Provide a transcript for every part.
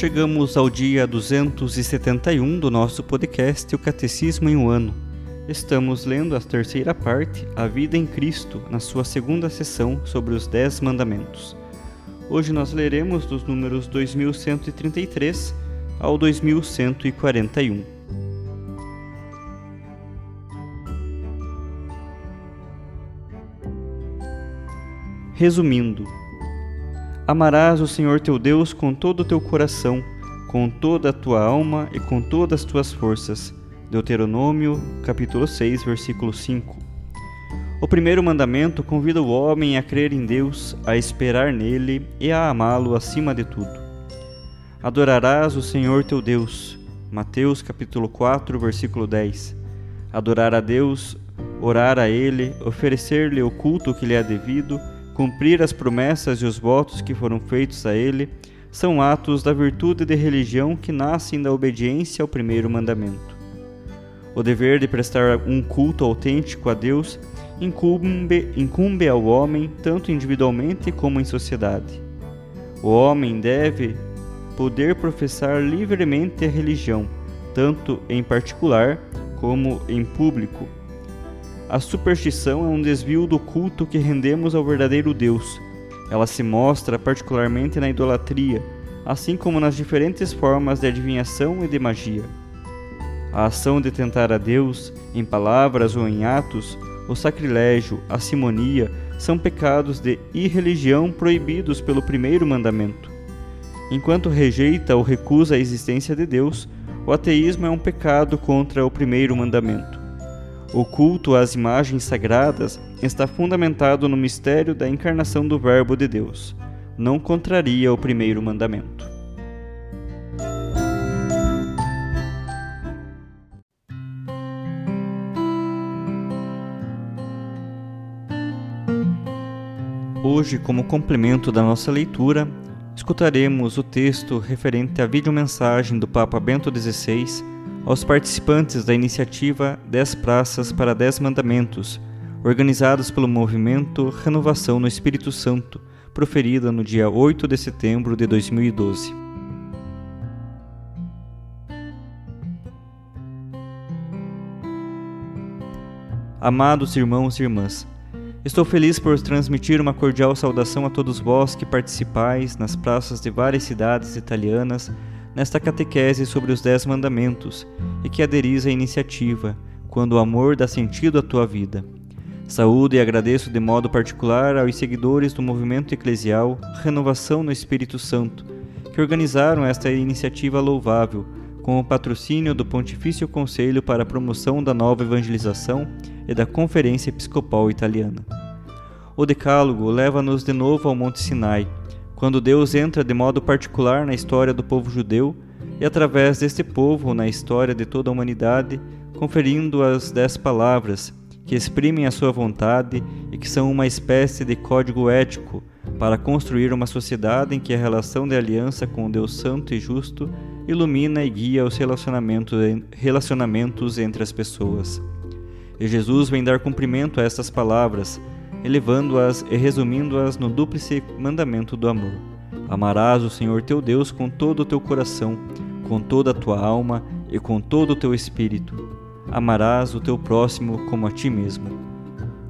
Chegamos ao dia 271 do nosso podcast O Catecismo em um Ano. Estamos lendo a terceira parte, A Vida em Cristo, na sua segunda sessão sobre os Dez Mandamentos. Hoje nós leremos dos números 2133 ao 2141. Resumindo, Amarás o Senhor teu Deus com todo o teu coração, com toda a tua alma e com todas as tuas forças. Deuteronômio, capítulo 6, versículo 5. O primeiro mandamento convida o homem a crer em Deus, a esperar nele e a amá-lo acima de tudo. Adorarás o Senhor teu Deus. Mateus capítulo 4, versículo 10. Adorar a Deus, orar a ele, oferecer-lhe o culto que lhe é devido, cumprir as promessas e os votos que foram feitos a ele, são atos da virtude de religião que nascem da obediência ao primeiro mandamento. O dever de prestar um culto autêntico a Deus incumbe, incumbe ao homem tanto individualmente como em sociedade. O homem deve poder professar livremente a religião, tanto em particular como em público a superstição é um desvio do culto que rendemos ao verdadeiro Deus. Ela se mostra particularmente na idolatria, assim como nas diferentes formas de adivinhação e de magia. A ação de tentar a Deus, em palavras ou em atos, o sacrilégio, a simonia, são pecados de irreligião proibidos pelo primeiro mandamento. Enquanto rejeita ou recusa a existência de Deus, o ateísmo é um pecado contra o primeiro mandamento. O culto às imagens sagradas está fundamentado no mistério da encarnação do Verbo de Deus. Não contraria o primeiro mandamento. Hoje, como complemento da nossa leitura, escutaremos o texto referente à videomensagem do Papa Bento XVI aos participantes da iniciativa 10 Praças para 10 Mandamentos, organizados pelo movimento Renovação no Espírito Santo, proferida no dia 8 de setembro de 2012. Amados irmãos e irmãs, estou feliz por transmitir uma cordial saudação a todos vós que participais nas praças de várias cidades italianas nesta catequese sobre os Dez Mandamentos e que aderis à iniciativa, quando o amor dá sentido à tua vida. Saúdo e agradeço de modo particular aos seguidores do movimento eclesial Renovação no Espírito Santo, que organizaram esta iniciativa louvável, com o patrocínio do Pontifício Conselho para a Promoção da Nova Evangelização e da Conferência Episcopal Italiana. O Decálogo leva-nos de novo ao Monte Sinai, quando Deus entra de modo particular na história do povo judeu e, através deste povo, na história de toda a humanidade, conferindo as dez palavras que exprimem a sua vontade e que são uma espécie de código ético para construir uma sociedade em que a relação de aliança com o Deus Santo e Justo ilumina e guia os relacionamentos entre as pessoas. E Jesus vem dar cumprimento a estas palavras elevando-as e resumindo-as no dúplice mandamento do amor. Amarás o Senhor teu Deus com todo o teu coração, com toda a tua alma e com todo o teu espírito. Amarás o teu próximo como a ti mesmo.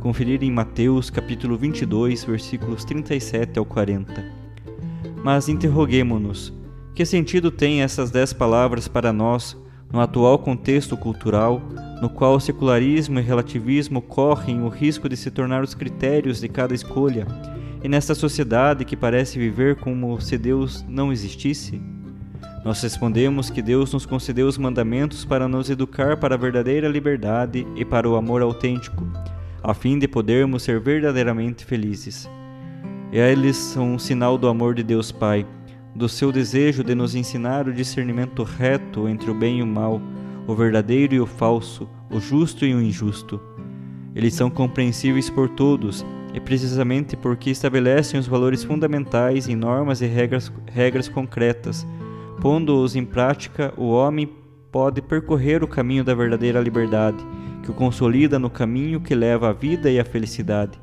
Conferir em Mateus capítulo 22, versículos 37 ao 40. Mas interroguemo-nos: que sentido têm essas dez palavras para nós, No atual contexto cultural, no qual o secularismo e relativismo correm o risco de se tornar os critérios de cada escolha, e nesta sociedade que parece viver como se Deus não existisse? Nós respondemos que Deus nos concedeu os mandamentos para nos educar para a verdadeira liberdade e para o amor autêntico, a fim de podermos ser verdadeiramente felizes. Eles são um sinal do amor de Deus Pai, do seu desejo de nos ensinar o discernimento reto entre o bem e o mal, o verdadeiro e o falso, o justo e o injusto. Eles são compreensíveis por todos, e precisamente porque estabelecem os valores fundamentais em normas e regras, regras concretas. Pondo-os em prática, o homem pode percorrer o caminho da verdadeira liberdade, que o consolida no caminho que leva à vida e à felicidade.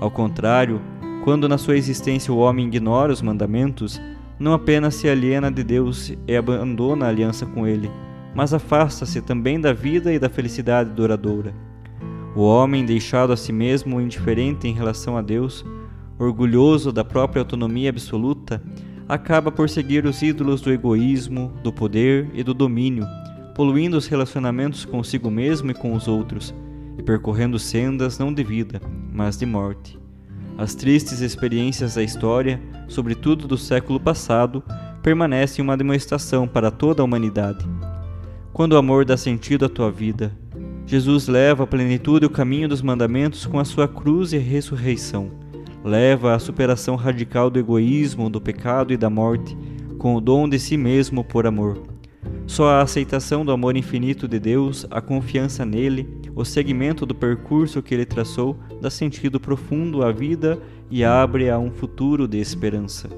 Ao contrário, quando na sua existência o homem ignora os mandamentos, não apenas se aliena de Deus e abandona a aliança com Ele, mas afasta-se também da vida e da felicidade duradoura. O homem, deixado a si mesmo indiferente em relação a Deus, orgulhoso da própria autonomia absoluta, acaba por seguir os ídolos do egoísmo, do poder e do domínio, poluindo os relacionamentos consigo mesmo e com os outros, e percorrendo sendas não de vida, mas de morte. As tristes experiências da história, sobretudo do século passado, permanecem uma demonstração para toda a humanidade. Quando o amor dá sentido à tua vida, Jesus leva à plenitude o caminho dos mandamentos com a sua cruz e ressurreição. Leva à superação radical do egoísmo, do pecado e da morte, com o dom de si mesmo por amor. Só a aceitação do amor infinito de Deus, a confiança nele, o seguimento do percurso que ele traçou dá sentido profundo à vida e abre a um futuro de esperança.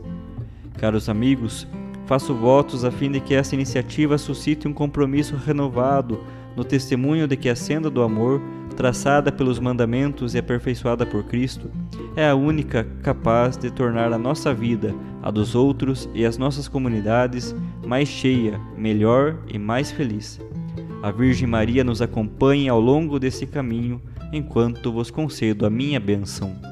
Caros amigos, faço votos a fim de que essa iniciativa suscite um compromisso renovado no testemunho de que a senda do amor, traçada pelos mandamentos e aperfeiçoada por Cristo, é a única capaz de tornar a nossa vida, a dos outros e as nossas comunidades mais cheia, melhor e mais feliz. A Virgem Maria nos acompanhe ao longo desse caminho, enquanto vos concedo a minha bênção.